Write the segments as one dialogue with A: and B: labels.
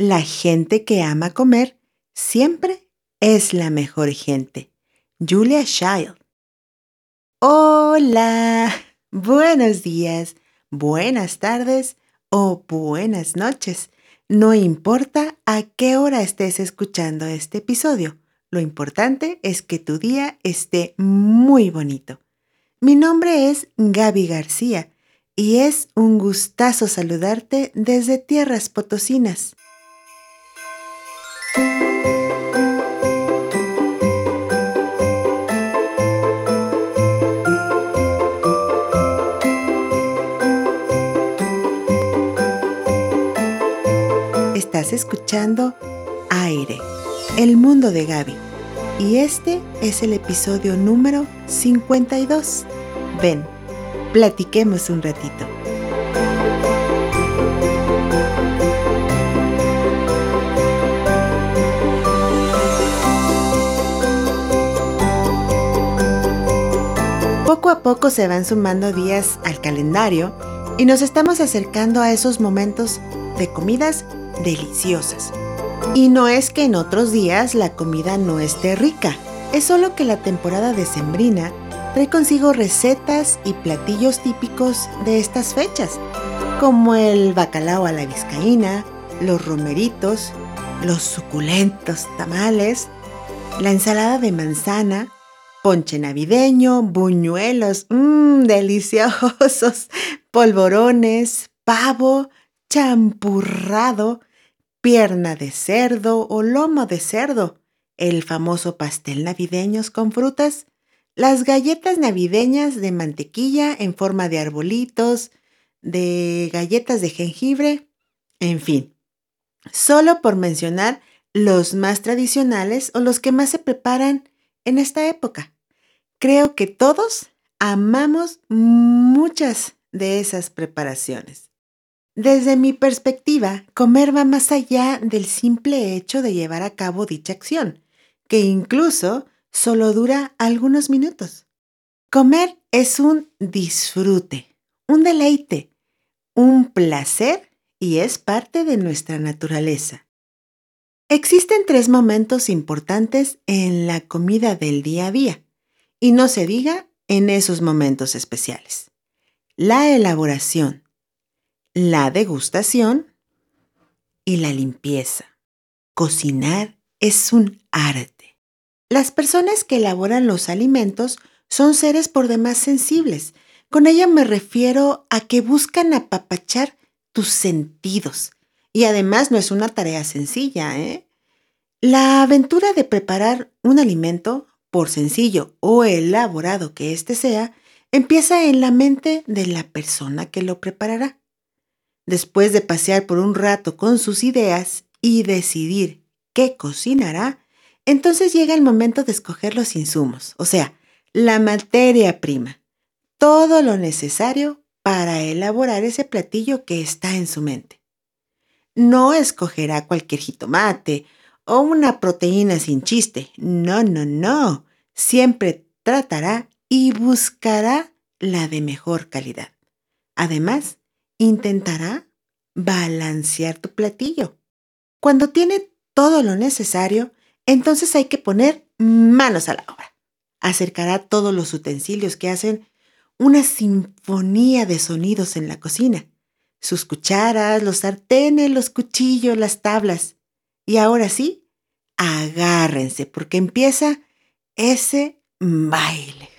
A: La gente que ama comer siempre es la mejor gente. Julia Child. Hola, buenos días, buenas tardes o buenas noches. No importa a qué hora estés escuchando este episodio, lo importante es que tu día esté muy bonito. Mi nombre es Gaby García y es un gustazo saludarte desde Tierras Potosinas. Estás escuchando Aire, el mundo de Gaby. Y este es el episodio número 52. Ven, platiquemos un ratito. Poco a poco se van sumando días al calendario y nos estamos acercando a esos momentos de comidas deliciosas. Y no es que en otros días la comida no esté rica, es solo que la temporada decembrina trae consigo recetas y platillos típicos de estas fechas, como el bacalao a la vizcaína, los romeritos, los suculentos tamales, la ensalada de manzana, ponche navideño, buñuelos, mmm, deliciosos, polvorones, pavo, champurrado, pierna de cerdo o lomo de cerdo, el famoso pastel navideños con frutas, las galletas navideñas de mantequilla en forma de arbolitos, de galletas de jengibre, en fin, solo por mencionar los más tradicionales o los que más se preparan en esta época. Creo que todos amamos muchas de esas preparaciones. Desde mi perspectiva, comer va más allá del simple hecho de llevar a cabo dicha acción, que incluso solo dura algunos minutos. Comer es un disfrute, un deleite, un placer y es parte de nuestra naturaleza. Existen tres momentos importantes en la comida del día a día, y no se diga en esos momentos especiales. La elaboración, la degustación y la limpieza. Cocinar es un arte. Las personas que elaboran los alimentos son seres por demás sensibles. Con ella me refiero a que buscan apapachar tus sentidos. Y además no es una tarea sencilla, ¿eh? La aventura de preparar un alimento, por sencillo o elaborado que éste sea, empieza en la mente de la persona que lo preparará. Después de pasear por un rato con sus ideas y decidir qué cocinará, entonces llega el momento de escoger los insumos, o sea, la materia prima, todo lo necesario para elaborar ese platillo que está en su mente. No escogerá cualquier jitomate o una proteína sin chiste, no, no, no, siempre tratará y buscará la de mejor calidad. Además, intentará balancear tu platillo. Cuando tiene todo lo necesario, entonces hay que poner manos a la obra. Acercará todos los utensilios que hacen una sinfonía de sonidos en la cocina. Sus cucharas, los sartenes, los cuchillos, las tablas. Y ahora sí, agárrense porque empieza ese baile.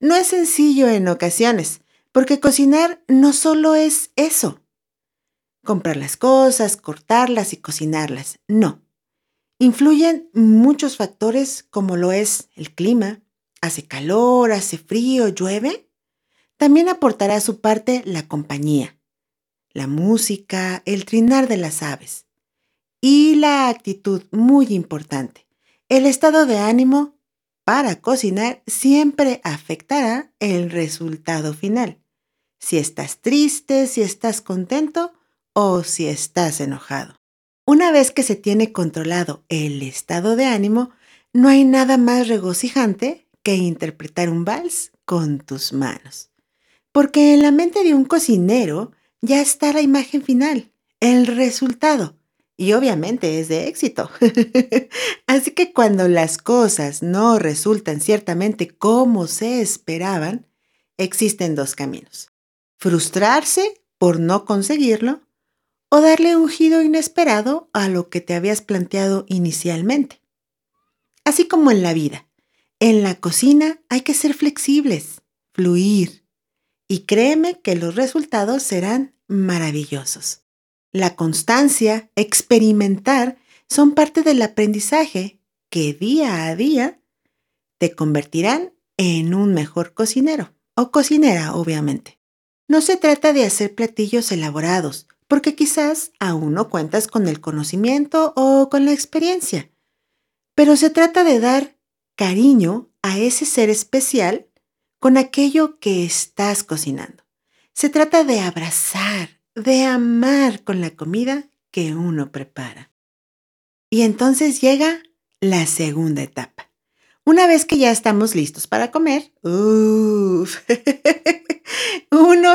A: No es sencillo en ocasiones, porque cocinar no solo es eso. Comprar las cosas, cortarlas y cocinarlas. No. Influyen muchos factores como lo es el clima. Hace calor, hace frío, llueve. También aportará su parte la compañía, la música, el trinar de las aves. Y la actitud muy importante. El estado de ánimo para cocinar siempre afectará el resultado final si estás triste, si estás contento o si estás enojado. Una vez que se tiene controlado el estado de ánimo, no hay nada más regocijante que interpretar un vals con tus manos. Porque en la mente de un cocinero ya está la imagen final, el resultado, y obviamente es de éxito. Así que cuando las cosas no resultan ciertamente como se esperaban, existen dos caminos. Frustrarse por no conseguirlo o darle un giro inesperado a lo que te habías planteado inicialmente. Así como en la vida, en la cocina hay que ser flexibles, fluir, y créeme que los resultados serán maravillosos. La constancia, experimentar, son parte del aprendizaje que día a día te convertirán en un mejor cocinero o cocinera, obviamente. No se trata de hacer platillos elaborados, porque quizás aún no cuentas con el conocimiento o con la experiencia, pero se trata de dar cariño a ese ser especial con aquello que estás cocinando. Se trata de abrazar, de amar con la comida que uno prepara. Y entonces llega la segunda etapa. Una vez que ya estamos listos para comer, uno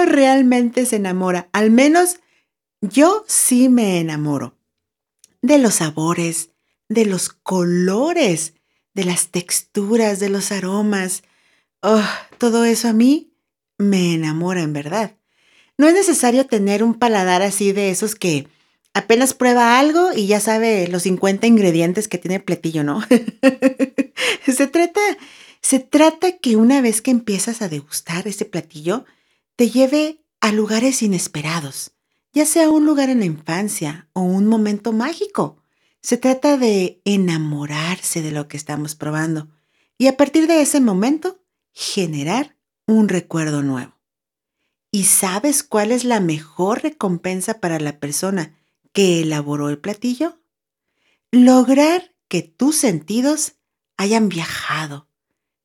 A: realmente se enamora. Al menos yo sí me enamoro de los sabores, de los colores, de las texturas, de los aromas. Oh, todo eso a mí me enamora en verdad. No es necesario tener un paladar así de esos que apenas prueba algo y ya sabe los 50 ingredientes que tiene el platillo, ¿no? se trata se trata que una vez que empiezas a degustar ese platillo, te lleve a lugares inesperados, ya sea un lugar en la infancia o un momento mágico. Se trata de enamorarse de lo que estamos probando y a partir de ese momento generar un recuerdo nuevo. ¿Y sabes cuál es la mejor recompensa para la persona que elaboró el platillo? Lograr que tus sentidos hayan viajado,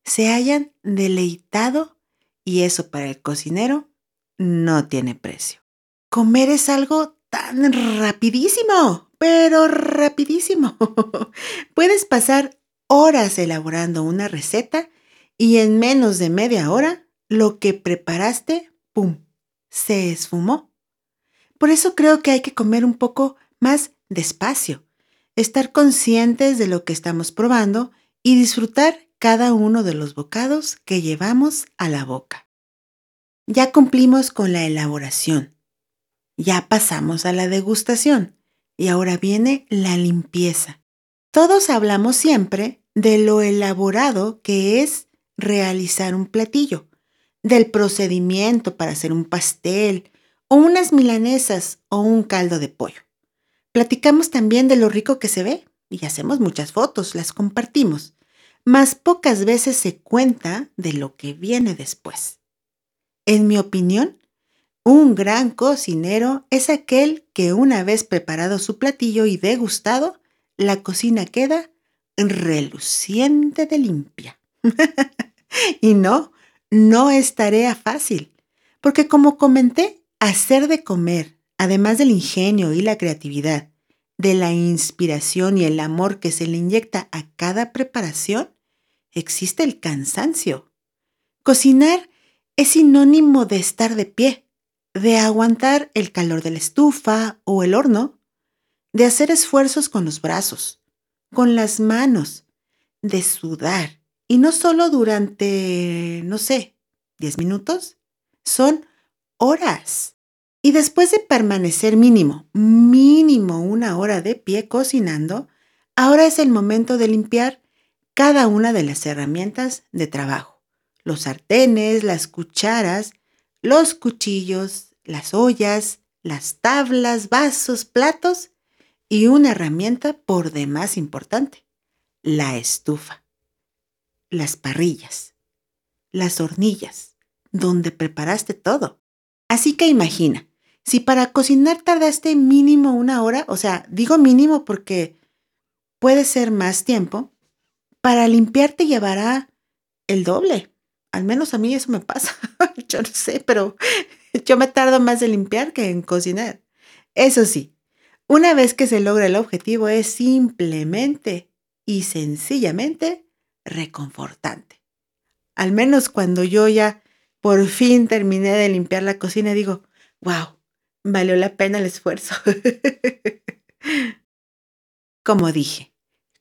A: se hayan deleitado y eso para el cocinero no tiene precio. Comer es algo tan rapidísimo, pero rapidísimo. Puedes pasar horas elaborando una receta y en menos de media hora lo que preparaste, ¡pum!, se esfumó. Por eso creo que hay que comer un poco más despacio, estar conscientes de lo que estamos probando y disfrutar cada uno de los bocados que llevamos a la boca. Ya cumplimos con la elaboración, ya pasamos a la degustación y ahora viene la limpieza. Todos hablamos siempre de lo elaborado que es realizar un platillo, del procedimiento para hacer un pastel o unas milanesas o un caldo de pollo. Platicamos también de lo rico que se ve y hacemos muchas fotos, las compartimos, mas pocas veces se cuenta de lo que viene después. En mi opinión, un gran cocinero es aquel que una vez preparado su platillo y degustado, la cocina queda reluciente de limpia. y no, no es tarea fácil, porque como comenté, hacer de comer, además del ingenio y la creatividad, de la inspiración y el amor que se le inyecta a cada preparación, existe el cansancio. Cocinar es sinónimo de estar de pie, de aguantar el calor de la estufa o el horno, de hacer esfuerzos con los brazos, con las manos, de sudar, y no solo durante, no sé, 10 minutos, son horas. Y después de permanecer mínimo, mínimo una hora de pie cocinando, ahora es el momento de limpiar cada una de las herramientas de trabajo. Los sartenes, las cucharas, los cuchillos, las ollas, las tablas, vasos, platos y una herramienta por demás importante, la estufa las parrillas, las hornillas, donde preparaste todo. Así que imagina, si para cocinar tardaste mínimo una hora, o sea, digo mínimo porque puede ser más tiempo, para limpiar te llevará el doble. Al menos a mí eso me pasa. yo no sé, pero yo me tardo más en limpiar que en cocinar. Eso sí, una vez que se logra el objetivo es simplemente y sencillamente reconfortante. Al menos cuando yo ya por fin terminé de limpiar la cocina, digo, wow, valió la pena el esfuerzo. Como dije,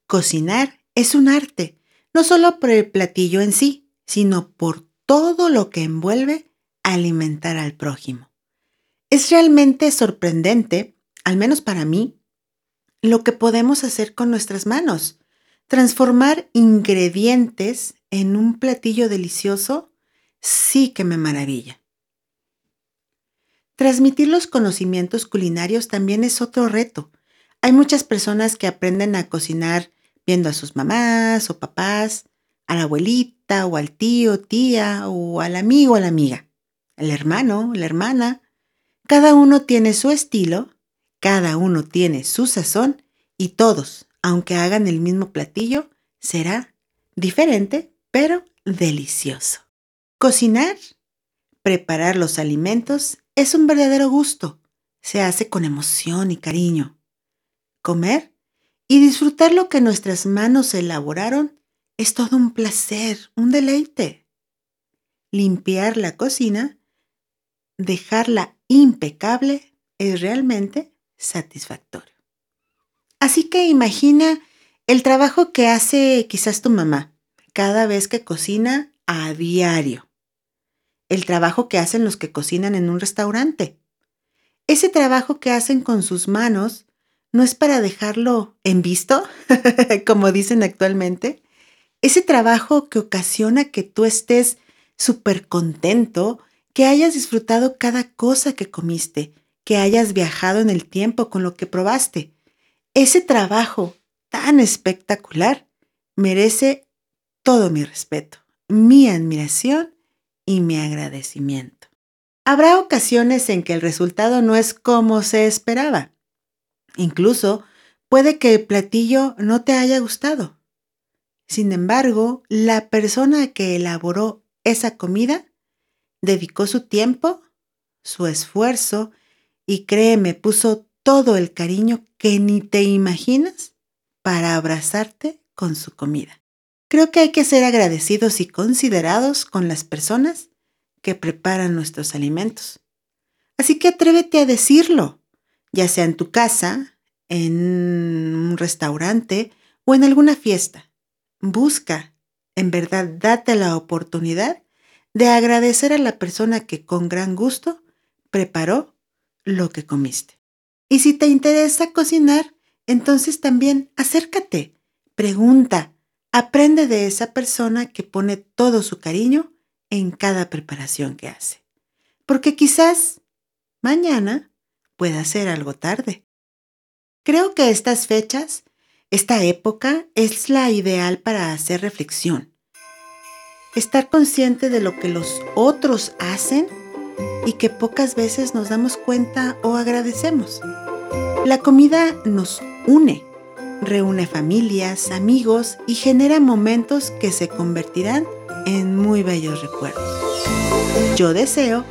A: cocinar es un arte, no solo por el platillo en sí, sino por todo lo que envuelve alimentar al prójimo. Es realmente sorprendente, al menos para mí, lo que podemos hacer con nuestras manos. Transformar ingredientes en un platillo delicioso sí que me maravilla. Transmitir los conocimientos culinarios también es otro reto. Hay muchas personas que aprenden a cocinar viendo a sus mamás o papás, a la abuelita o al tío, tía o al amigo o a la amiga, el hermano, la hermana. Cada uno tiene su estilo, cada uno tiene su sazón y todos, aunque hagan el mismo platillo, será diferente, pero delicioso. Cocinar, preparar los alimentos es un verdadero gusto. Se hace con emoción y cariño. Comer y disfrutar lo que nuestras manos elaboraron es todo un placer, un deleite. Limpiar la cocina, dejarla impecable, es realmente satisfactorio. Así que imagina el trabajo que hace quizás tu mamá cada vez que cocina a diario. El trabajo que hacen los que cocinan en un restaurante. Ese trabajo que hacen con sus manos no es para dejarlo en visto, como dicen actualmente. Ese trabajo que ocasiona que tú estés súper contento, que hayas disfrutado cada cosa que comiste, que hayas viajado en el tiempo con lo que probaste. Ese trabajo tan espectacular merece todo mi respeto, mi admiración y mi agradecimiento. Habrá ocasiones en que el resultado no es como se esperaba. Incluso puede que el platillo no te haya gustado. Sin embargo, la persona que elaboró esa comida dedicó su tiempo, su esfuerzo y créeme, puso todo el cariño que ni te imaginas para abrazarte con su comida. Creo que hay que ser agradecidos y considerados con las personas que preparan nuestros alimentos. Así que atrévete a decirlo ya sea en tu casa, en un restaurante o en alguna fiesta. Busca, en verdad, date la oportunidad de agradecer a la persona que con gran gusto preparó lo que comiste. Y si te interesa cocinar, entonces también acércate, pregunta, aprende de esa persona que pone todo su cariño en cada preparación que hace. Porque quizás mañana pueda ser algo tarde. Creo que estas fechas, esta época, es la ideal para hacer reflexión. Estar consciente de lo que los otros hacen y que pocas veces nos damos cuenta o agradecemos. La comida nos une, reúne familias, amigos y genera momentos que se convertirán en muy bellos recuerdos. Yo deseo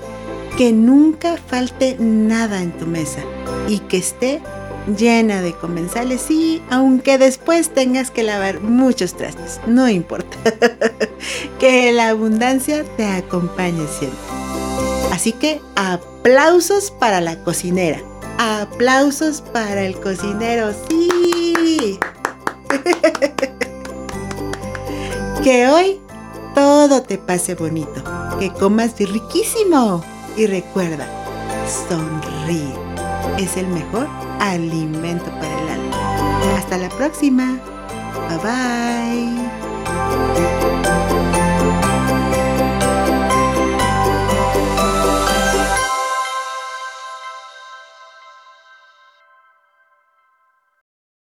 A: que nunca falte nada en tu mesa y que esté llena de comensales y aunque después tengas que lavar muchos trastes, no importa. que la abundancia te acompañe siempre. Así que aplausos para la cocinera. Aplausos para el cocinero. Sí. que hoy todo te pase bonito. Que comas riquísimo. Y recuerda, sonríe. Es el mejor alimento para el alma. Hasta la próxima. Bye bye.